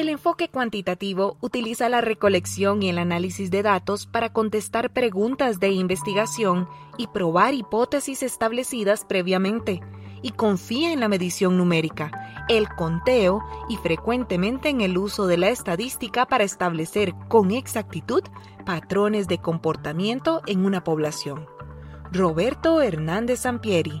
El enfoque cuantitativo utiliza la recolección y el análisis de datos para contestar preguntas de investigación y probar hipótesis establecidas previamente, y confía en la medición numérica, el conteo y frecuentemente en el uso de la estadística para establecer con exactitud patrones de comportamiento en una población. Roberto Hernández Sampieri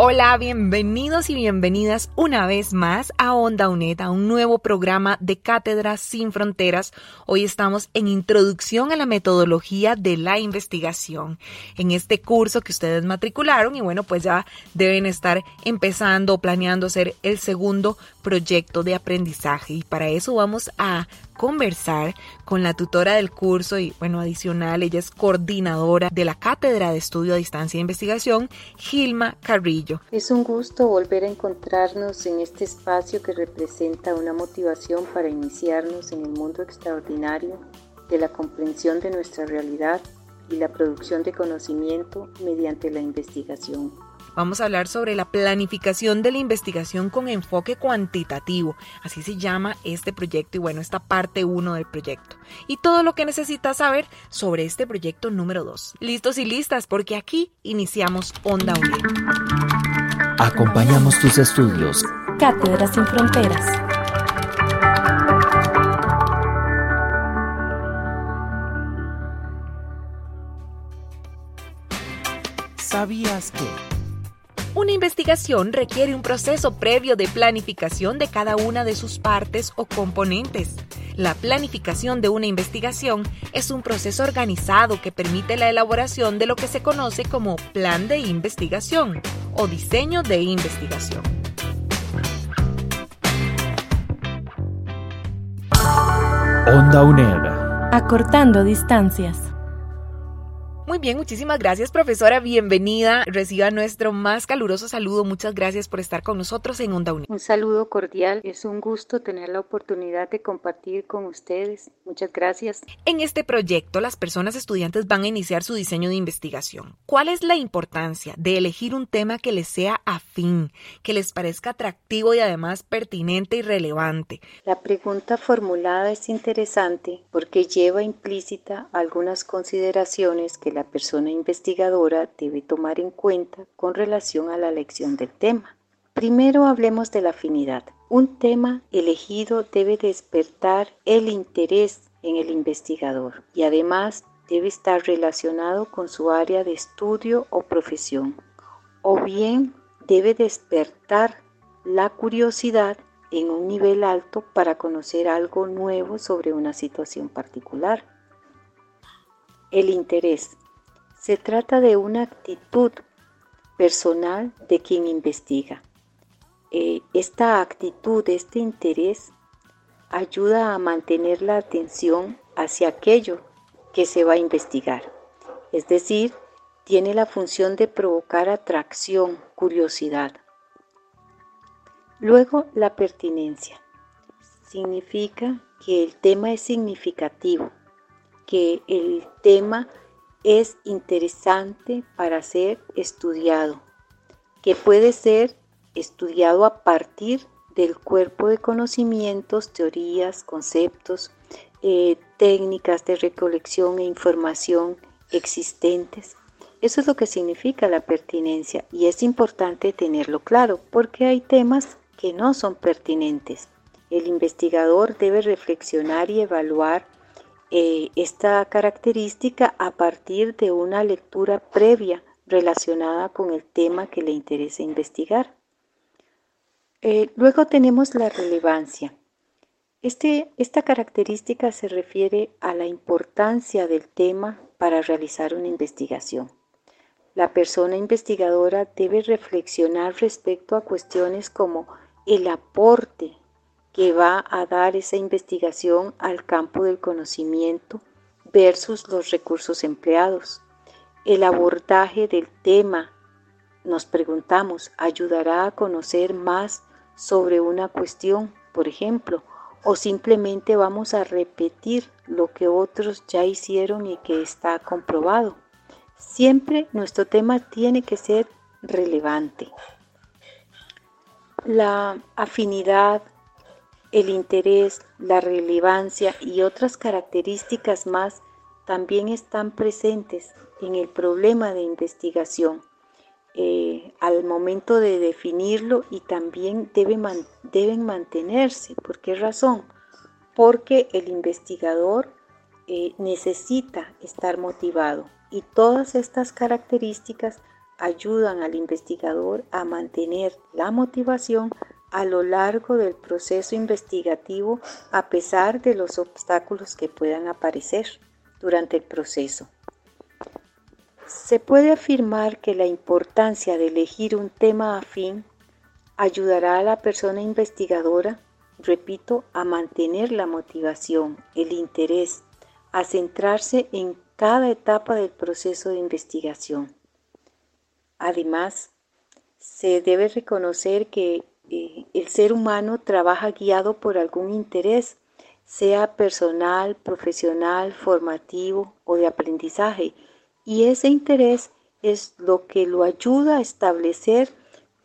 Hola, bienvenidos y bienvenidas una vez más a Onda UNED, a un nuevo programa de Cátedras sin Fronteras. Hoy estamos en Introducción a la Metodología de la Investigación. En este curso que ustedes matricularon y bueno, pues ya deben estar empezando o planeando hacer el segundo proyecto de aprendizaje y para eso vamos a conversar con la tutora del curso y bueno, adicional, ella es coordinadora de la Cátedra de Estudio a Distancia e Investigación, Gilma Carrillo. Es un gusto volver a encontrarnos en este espacio que representa una motivación para iniciarnos en el mundo extraordinario de la comprensión de nuestra realidad y la producción de conocimiento mediante la investigación. Vamos a hablar sobre la planificación de la investigación con enfoque cuantitativo. Así se llama este proyecto y bueno, esta parte 1 del proyecto. Y todo lo que necesitas saber sobre este proyecto número 2. Listos y listas porque aquí iniciamos Onda Unida. Acompañamos tus estudios. Cátedras sin fronteras. ¿Sabías que? Una investigación requiere un proceso previo de planificación de cada una de sus partes o componentes. La planificación de una investigación es un proceso organizado que permite la elaboración de lo que se conoce como plan de investigación o diseño de investigación. Onda UNED. Acortando distancias. Muy bien, muchísimas gracias profesora, bienvenida. Reciba nuestro más caluroso saludo. Muchas gracias por estar con nosotros en Onda Unida. Un saludo cordial, es un gusto tener la oportunidad de compartir con ustedes. Muchas gracias. En este proyecto, las personas estudiantes van a iniciar su diseño de investigación. ¿Cuál es la importancia de elegir un tema que les sea afín, que les parezca atractivo y además pertinente y relevante? La pregunta formulada es interesante porque lleva implícita algunas consideraciones que la persona investigadora debe tomar en cuenta con relación a la elección del tema. Primero hablemos de la afinidad. Un tema elegido debe despertar el interés en el investigador y además debe estar relacionado con su área de estudio o profesión. O bien debe despertar la curiosidad en un nivel alto para conocer algo nuevo sobre una situación particular. El interés se trata de una actitud personal de quien investiga. Eh, esta actitud, este interés, ayuda a mantener la atención hacia aquello que se va a investigar. Es decir, tiene la función de provocar atracción, curiosidad. Luego, la pertinencia. Significa que el tema es significativo, que el tema es interesante para ser estudiado, que puede ser estudiado a partir del cuerpo de conocimientos, teorías, conceptos, eh, técnicas de recolección e información existentes. Eso es lo que significa la pertinencia y es importante tenerlo claro porque hay temas que no son pertinentes. El investigador debe reflexionar y evaluar eh, esta característica a partir de una lectura previa relacionada con el tema que le interesa investigar. Eh, luego tenemos la relevancia. Este, esta característica se refiere a la importancia del tema para realizar una investigación. la persona investigadora debe reflexionar respecto a cuestiones como el aporte que va a dar esa investigación al campo del conocimiento versus los recursos empleados. El abordaje del tema, nos preguntamos, ayudará a conocer más sobre una cuestión, por ejemplo, o simplemente vamos a repetir lo que otros ya hicieron y que está comprobado. Siempre nuestro tema tiene que ser relevante. La afinidad, el interés, la relevancia y otras características más también están presentes en el problema de investigación eh, al momento de definirlo y también deben mantenerse. ¿Por qué razón? Porque el investigador eh, necesita estar motivado y todas estas características ayudan al investigador a mantener la motivación a lo largo del proceso investigativo a pesar de los obstáculos que puedan aparecer durante el proceso. Se puede afirmar que la importancia de elegir un tema afín ayudará a la persona investigadora, repito, a mantener la motivación, el interés, a centrarse en cada etapa del proceso de investigación. Además, se debe reconocer que eh, el ser humano trabaja guiado por algún interés, sea personal, profesional, formativo o de aprendizaje, y ese interés es lo que lo ayuda a establecer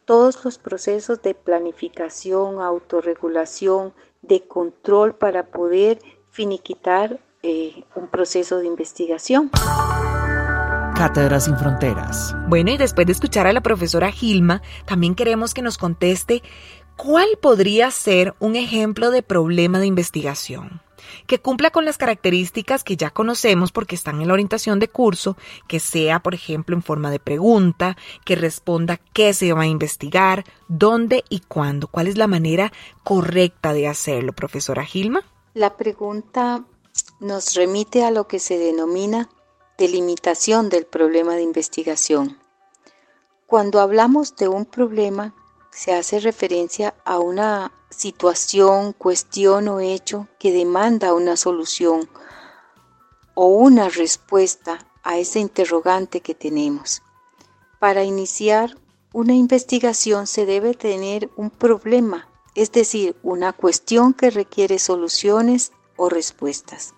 todos los procesos de planificación, autorregulación, de control para poder finiquitar eh, un proceso de investigación. Cátedras sin Fronteras. Bueno, y después de escuchar a la profesora Gilma, también queremos que nos conteste cuál podría ser un ejemplo de problema de investigación que cumpla con las características que ya conocemos porque están en la orientación de curso, que sea, por ejemplo, en forma de pregunta, que responda qué se va a investigar, dónde y cuándo, cuál es la manera correcta de hacerlo, profesora Gilma. La pregunta nos remite a lo que se denomina delimitación del problema de investigación. Cuando hablamos de un problema, se hace referencia a una situación, cuestión o hecho que demanda una solución o una respuesta a ese interrogante que tenemos. Para iniciar una investigación se debe tener un problema, es decir, una cuestión que requiere soluciones o respuestas.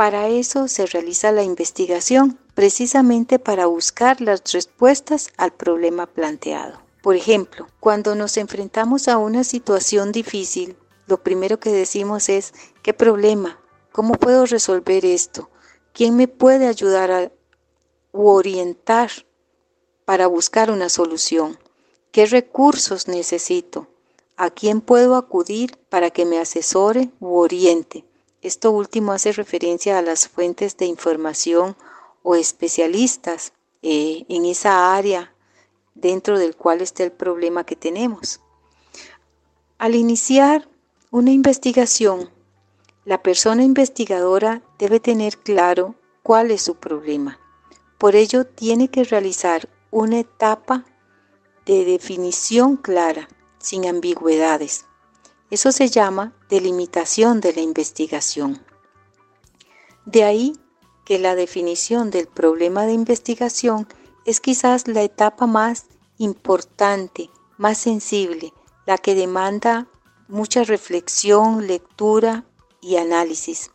Para eso se realiza la investigación, precisamente para buscar las respuestas al problema planteado. Por ejemplo, cuando nos enfrentamos a una situación difícil, lo primero que decimos es, ¿qué problema? ¿Cómo puedo resolver esto? ¿Quién me puede ayudar a orientar para buscar una solución? ¿Qué recursos necesito? ¿A quién puedo acudir para que me asesore u oriente? Esto último hace referencia a las fuentes de información o especialistas eh, en esa área dentro del cual está el problema que tenemos. Al iniciar una investigación, la persona investigadora debe tener claro cuál es su problema. Por ello, tiene que realizar una etapa de definición clara, sin ambigüedades. Eso se llama delimitación de la investigación. De ahí que la definición del problema de investigación es quizás la etapa más importante, más sensible, la que demanda mucha reflexión, lectura y análisis,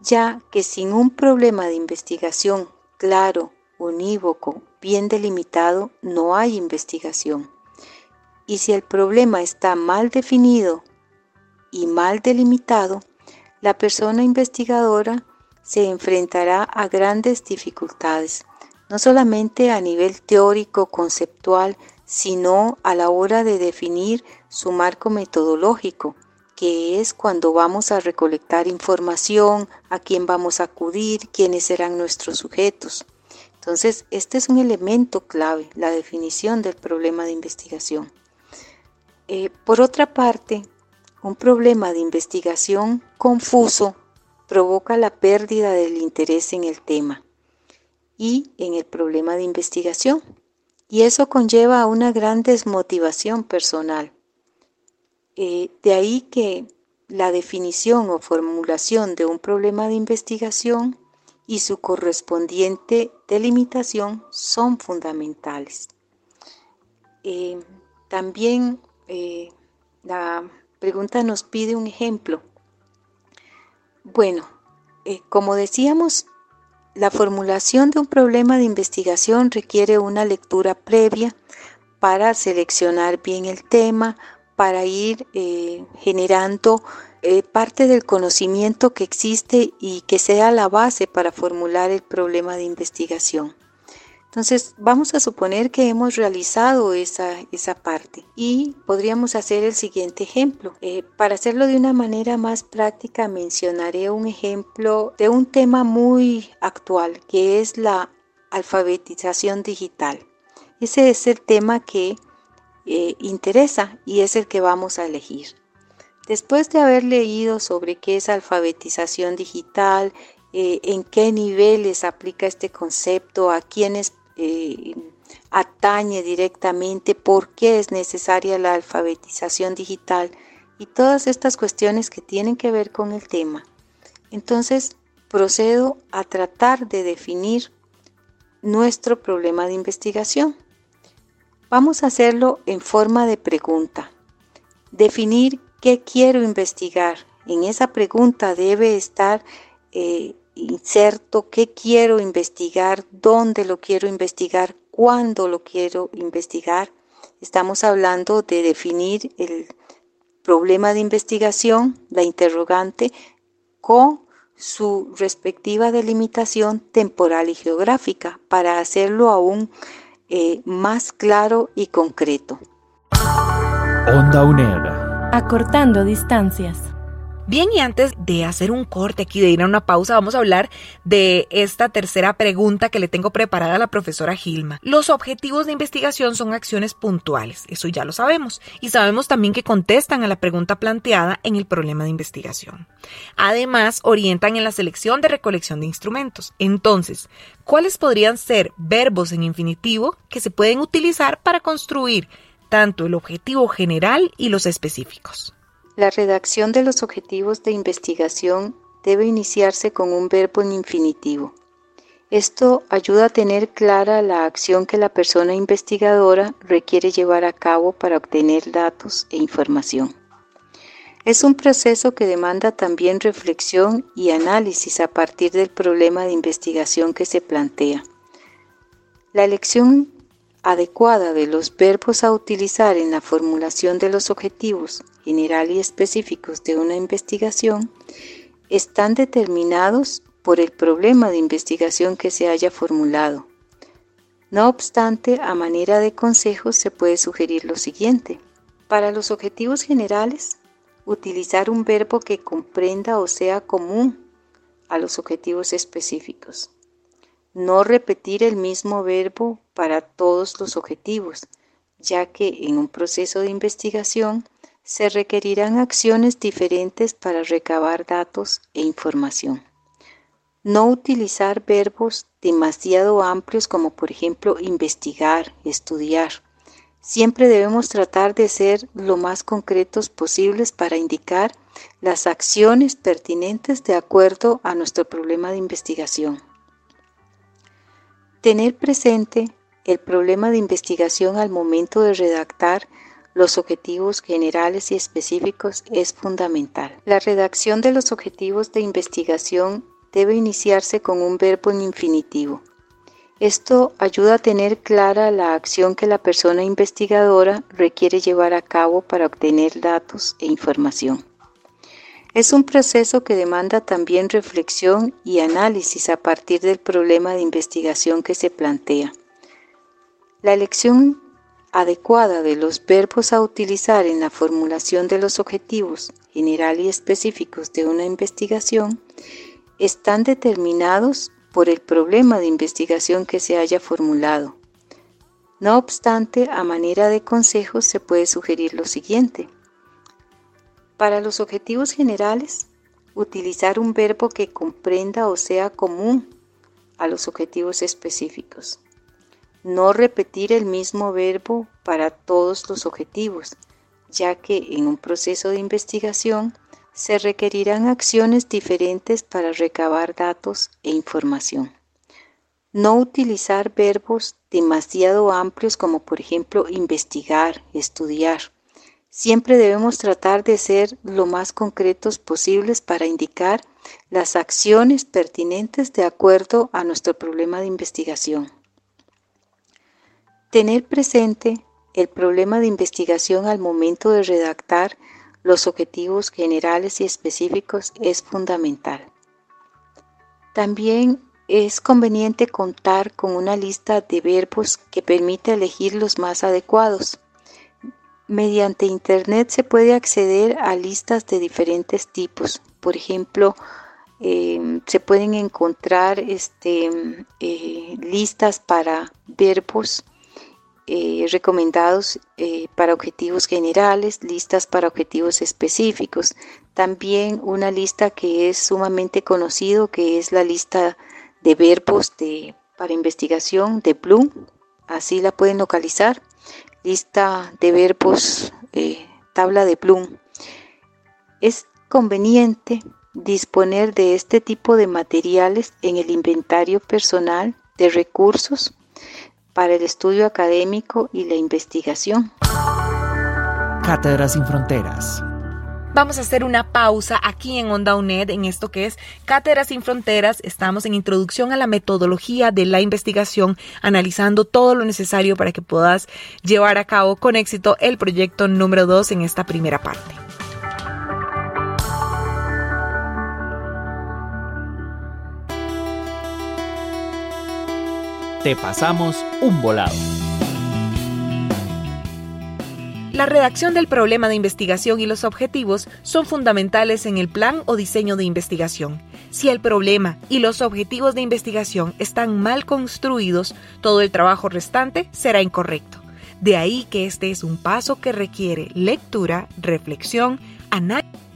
ya que sin un problema de investigación claro, unívoco, bien delimitado, no hay investigación. Y si el problema está mal definido y mal delimitado, la persona investigadora se enfrentará a grandes dificultades, no solamente a nivel teórico, conceptual, sino a la hora de definir su marco metodológico, que es cuando vamos a recolectar información, a quién vamos a acudir, quiénes serán nuestros sujetos. Entonces, este es un elemento clave, la definición del problema de investigación. Eh, por otra parte, un problema de investigación confuso provoca la pérdida del interés en el tema y en el problema de investigación. Y eso conlleva a una gran desmotivación personal. Eh, de ahí que la definición o formulación de un problema de investigación y su correspondiente delimitación son fundamentales. Eh, también eh, la pregunta nos pide un ejemplo. Bueno, como decíamos, la formulación de un problema de investigación requiere una lectura previa para seleccionar bien el tema, para ir eh, generando eh, parte del conocimiento que existe y que sea la base para formular el problema de investigación. Entonces, vamos a suponer que hemos realizado esa, esa parte y podríamos hacer el siguiente ejemplo. Eh, para hacerlo de una manera más práctica, mencionaré un ejemplo de un tema muy actual, que es la alfabetización digital. Ese es el tema que eh, interesa y es el que vamos a elegir. Después de haber leído sobre qué es alfabetización digital, eh, en qué niveles aplica este concepto, a quiénes eh, atañe directamente por qué es necesaria la alfabetización digital y todas estas cuestiones que tienen que ver con el tema. Entonces procedo a tratar de definir nuestro problema de investigación. Vamos a hacerlo en forma de pregunta. Definir qué quiero investigar. En esa pregunta debe estar eh, inserto qué quiero investigar, dónde lo quiero investigar, cuándo lo quiero investigar. Estamos hablando de definir el problema de investigación, la interrogante, con su respectiva delimitación temporal y geográfica para hacerlo aún eh, más claro y concreto. Onda UNED. Acortando distancias. Bien, y antes de hacer un corte aquí, de ir a una pausa, vamos a hablar de esta tercera pregunta que le tengo preparada a la profesora Gilma. Los objetivos de investigación son acciones puntuales, eso ya lo sabemos, y sabemos también que contestan a la pregunta planteada en el problema de investigación. Además, orientan en la selección de recolección de instrumentos. Entonces, ¿cuáles podrían ser verbos en infinitivo que se pueden utilizar para construir tanto el objetivo general y los específicos? La redacción de los objetivos de investigación debe iniciarse con un verbo en infinitivo. Esto ayuda a tener clara la acción que la persona investigadora requiere llevar a cabo para obtener datos e información. Es un proceso que demanda también reflexión y análisis a partir del problema de investigación que se plantea. La elección adecuada de los verbos a utilizar en la formulación de los objetivos general y específicos de una investigación están determinados por el problema de investigación que se haya formulado. No obstante, a manera de consejos se puede sugerir lo siguiente. Para los objetivos generales, utilizar un verbo que comprenda o sea común a los objetivos específicos. No repetir el mismo verbo para todos los objetivos, ya que en un proceso de investigación se requerirán acciones diferentes para recabar datos e información. No utilizar verbos demasiado amplios como por ejemplo investigar, estudiar. Siempre debemos tratar de ser lo más concretos posibles para indicar las acciones pertinentes de acuerdo a nuestro problema de investigación. Tener presente el problema de investigación al momento de redactar los objetivos generales y específicos es fundamental. La redacción de los objetivos de investigación debe iniciarse con un verbo en infinitivo. Esto ayuda a tener clara la acción que la persona investigadora requiere llevar a cabo para obtener datos e información. Es un proceso que demanda también reflexión y análisis a partir del problema de investigación que se plantea. La elección adecuada de los verbos a utilizar en la formulación de los objetivos general y específicos de una investigación están determinados por el problema de investigación que se haya formulado. No obstante, a manera de consejo se puede sugerir lo siguiente. Para los objetivos generales, utilizar un verbo que comprenda o sea común a los objetivos específicos. No repetir el mismo verbo para todos los objetivos, ya que en un proceso de investigación se requerirán acciones diferentes para recabar datos e información. No utilizar verbos demasiado amplios como por ejemplo investigar, estudiar. Siempre debemos tratar de ser lo más concretos posibles para indicar las acciones pertinentes de acuerdo a nuestro problema de investigación. Tener presente el problema de investigación al momento de redactar los objetivos generales y específicos es fundamental. También es conveniente contar con una lista de verbos que permita elegir los más adecuados. Mediante Internet se puede acceder a listas de diferentes tipos. Por ejemplo, em, se pueden encontrar este, eh, listas para verbos eh, recomendados eh, para objetivos generales, listas para objetivos específicos. También una lista que es sumamente conocido, que es la lista de verbos de, para investigación de Bloom. Así la pueden localizar. Lista de verbos, eh, tabla de Bloom. Es conveniente disponer de este tipo de materiales en el inventario personal de recursos para el estudio académico y la investigación. Cátedras sin Fronteras. Vamos a hacer una pausa aquí en Onda UNED en esto que es Cátedras sin Fronteras. Estamos en introducción a la metodología de la investigación, analizando todo lo necesario para que puedas llevar a cabo con éxito el proyecto número 2 en esta primera parte. Te pasamos un volado. La redacción del problema de investigación y los objetivos son fundamentales en el plan o diseño de investigación. Si el problema y los objetivos de investigación están mal construidos, todo el trabajo restante será incorrecto. De ahí que este es un paso que requiere lectura, reflexión, análisis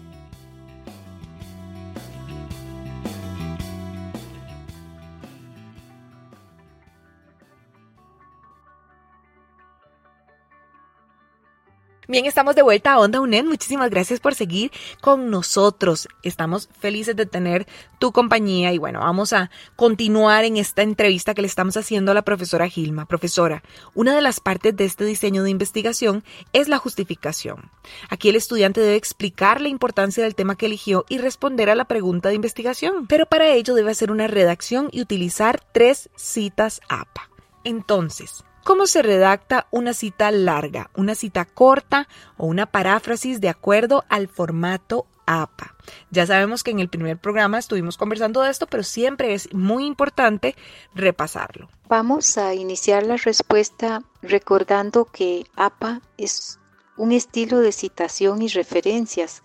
Bien, estamos de vuelta a Onda UNED. Muchísimas gracias por seguir con nosotros. Estamos felices de tener tu compañía y bueno, vamos a continuar en esta entrevista que le estamos haciendo a la profesora Gilma. Profesora, una de las partes de este diseño de investigación es la justificación. Aquí el estudiante debe explicar la importancia del tema que eligió y responder a la pregunta de investigación, pero para ello debe hacer una redacción y utilizar tres citas APA. Entonces, ¿Cómo se redacta una cita larga, una cita corta o una paráfrasis de acuerdo al formato APA? Ya sabemos que en el primer programa estuvimos conversando de esto, pero siempre es muy importante repasarlo. Vamos a iniciar la respuesta recordando que APA es un estilo de citación y referencias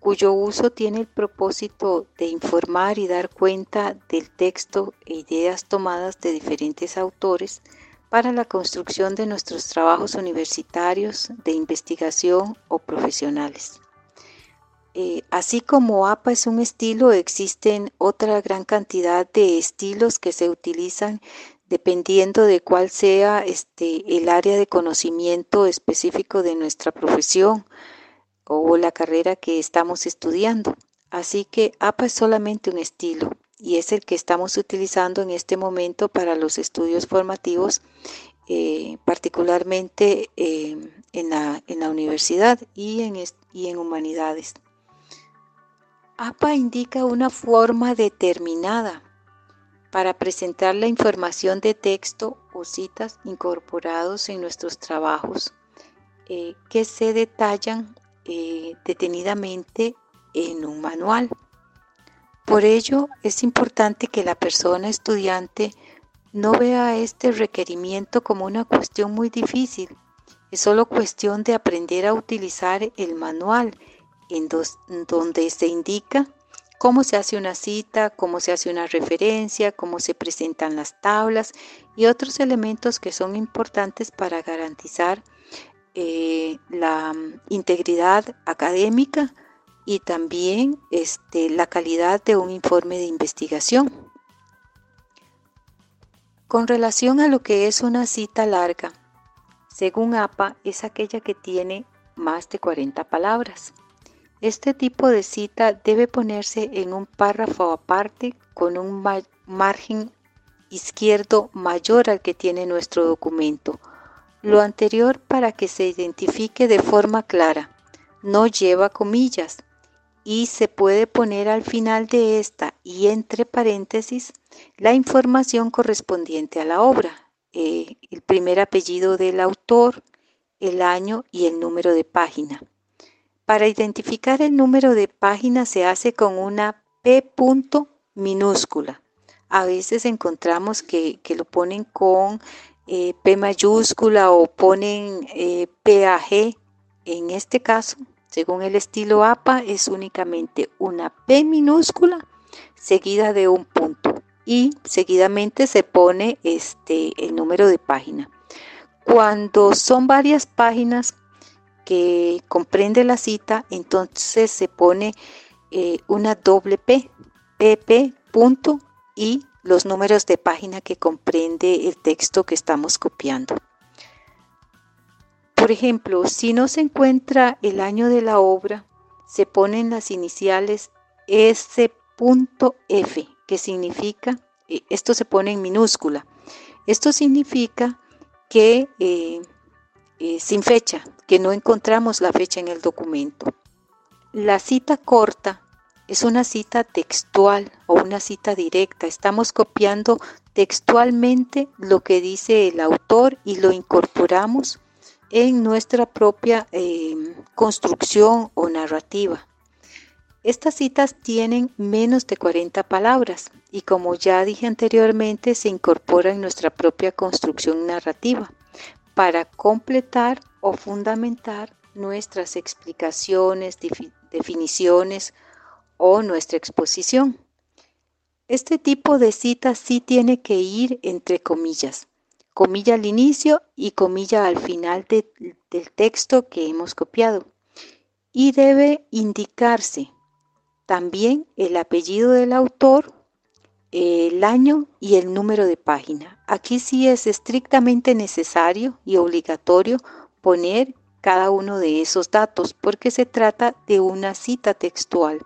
cuyo uso tiene el propósito de informar y dar cuenta del texto e ideas tomadas de diferentes autores para la construcción de nuestros trabajos universitarios, de investigación o profesionales. Eh, así como APA es un estilo, existen otra gran cantidad de estilos que se utilizan dependiendo de cuál sea este, el área de conocimiento específico de nuestra profesión o la carrera que estamos estudiando. Así que APA es solamente un estilo y es el que estamos utilizando en este momento para los estudios formativos, eh, particularmente eh, en, la, universidad y en, humanidades. APA indica una forma determinada para presentar la información de texto o citas incorporados en nuestros trabajos eh, que se detallan detenidamente en un manual. Por ello, es importante que la persona estudiante no vea este requerimiento como una cuestión muy difícil. Es solo cuestión de aprender a utilizar el manual en donde se indica cómo se hace una cita, cómo se hace una referencia, cómo se presentan las tablas y otros elementos que son importantes para garantizar eh, la integridad académica y también este, la calidad de un informe de investigación. Con relación a lo que es una cita larga, según APA, es aquella que tiene más de 40 palabras. Este tipo de cita debe ponerse en un párrafo aparte con un margen izquierdo mayor al que tiene nuestro documento. Lo anterior para que se identifique de forma clara. No lleva comillas y se puede poner al final de esta y entre paréntesis la información correspondiente a la obra. Eh, el primer apellido del autor, el año y el número de página. Para identificar el número de página se hace con una P punto minúscula. A veces encontramos que, lo ponen con eh, P mayúscula o ponen eh, PAG. En este caso, según el estilo APA, es únicamente una P minúscula seguida de un punto y seguidamente se pone este, el número de página. Cuando son varias páginas que comprende la cita, entonces se pone eh, una doble P, PP punto y los números de página que comprende el texto que estamos copiando. Por ejemplo, si no se encuentra el año de la obra, se ponen las iniciales S.F que significa, eh, esto se pone en minúscula, esto significa que eh, eh, sin fecha, que no encontramos la fecha en el documento. La cita corta es una cita textual o una cita directa. Estamos copiando textualmente lo que dice el autor y lo incorporamos en nuestra propia construcción o narrativa. Estas citas tienen menos de 40 palabras y como ya dije anteriormente se incorpora en nuestra propia construcción narrativa para completar o fundamentar nuestras explicaciones, definiciones o nuestra exposición. Este tipo de cita sí tiene que ir entre comillas, comilla al inicio y comilla al final del texto que hemos copiado. Y debe indicarse también el apellido del autor, el año y el número de página. Aquí sí es estrictamente necesario y obligatorio poner cada uno de esos datos porque se trata de una cita textual.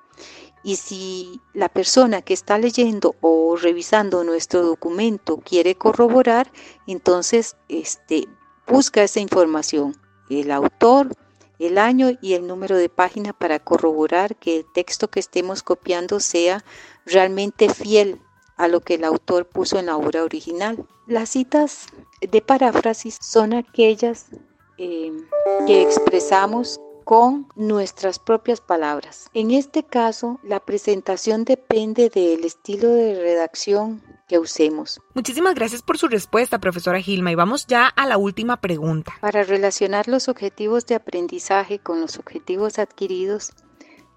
Y si la persona que está leyendo o revisando nuestro documento quiere corroborar, entonces este, busca esa información, el autor, el año y el número de página para corroborar que el texto que estemos copiando sea realmente fiel a lo que el autor puso en la obra original. Las citas de paráfrasis son aquellas eh, que expresamos con nuestras propias palabras. En este caso, la presentación depende del estilo de redacción usemos. Muchísimas gracias por su respuesta, profesora Gilma, y vamos ya a la última pregunta. Para relacionar los objetivos de aprendizaje con los objetivos adquiridos,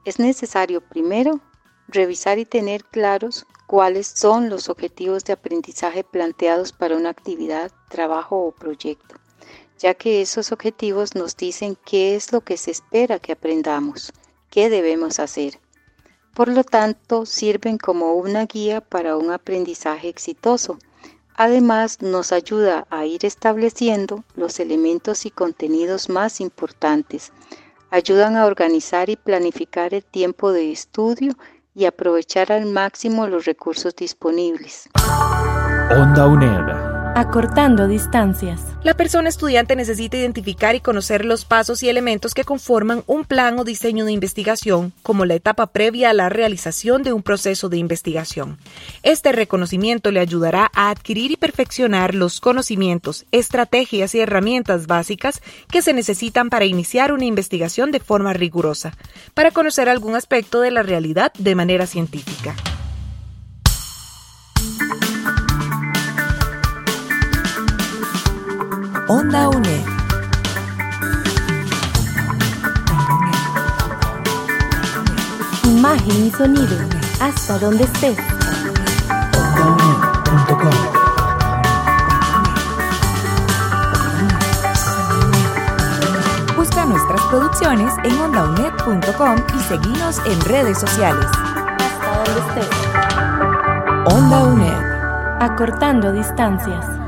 es necesario primero revisar y tener claros cuáles son los objetivos de aprendizaje planteados para una actividad, trabajo o proyecto, ya que esos objetivos nos dicen qué es lo que se espera que aprendamos, qué debemos hacer. Por lo tanto, sirven como una guía para un aprendizaje exitoso. Además, nos ayuda a ir estableciendo los elementos y contenidos más importantes. Ayudan a organizar y planificar el tiempo de estudio y aprovechar al máximo los recursos disponibles. Onda UNED Acortando distancias. La persona estudiante necesita identificar y conocer los pasos y elementos que conforman un plan o diseño de investigación como la etapa previa a la realización de un proceso de investigación. Este reconocimiento le ayudará a adquirir y perfeccionar los conocimientos, estrategias y herramientas básicas que se necesitan para iniciar una investigación de forma rigurosa, para conocer algún aspecto de la realidad de manera científica. Onda UNED. Imagen y sonido, hasta donde estés. OndaUNED.com Busca nuestras producciones en ondaunet.com y seguinos en redes sociales. Hasta donde estés. Onda UNED Acortando distancias.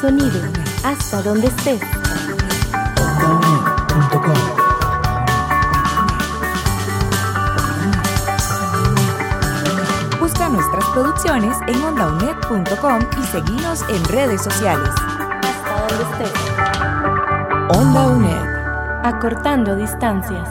Sonido, hasta donde estés. Busca nuestras producciones en ondaunet.com y seguinos en redes sociales. Hasta donde estés. Onda UNED. Acortando distancias.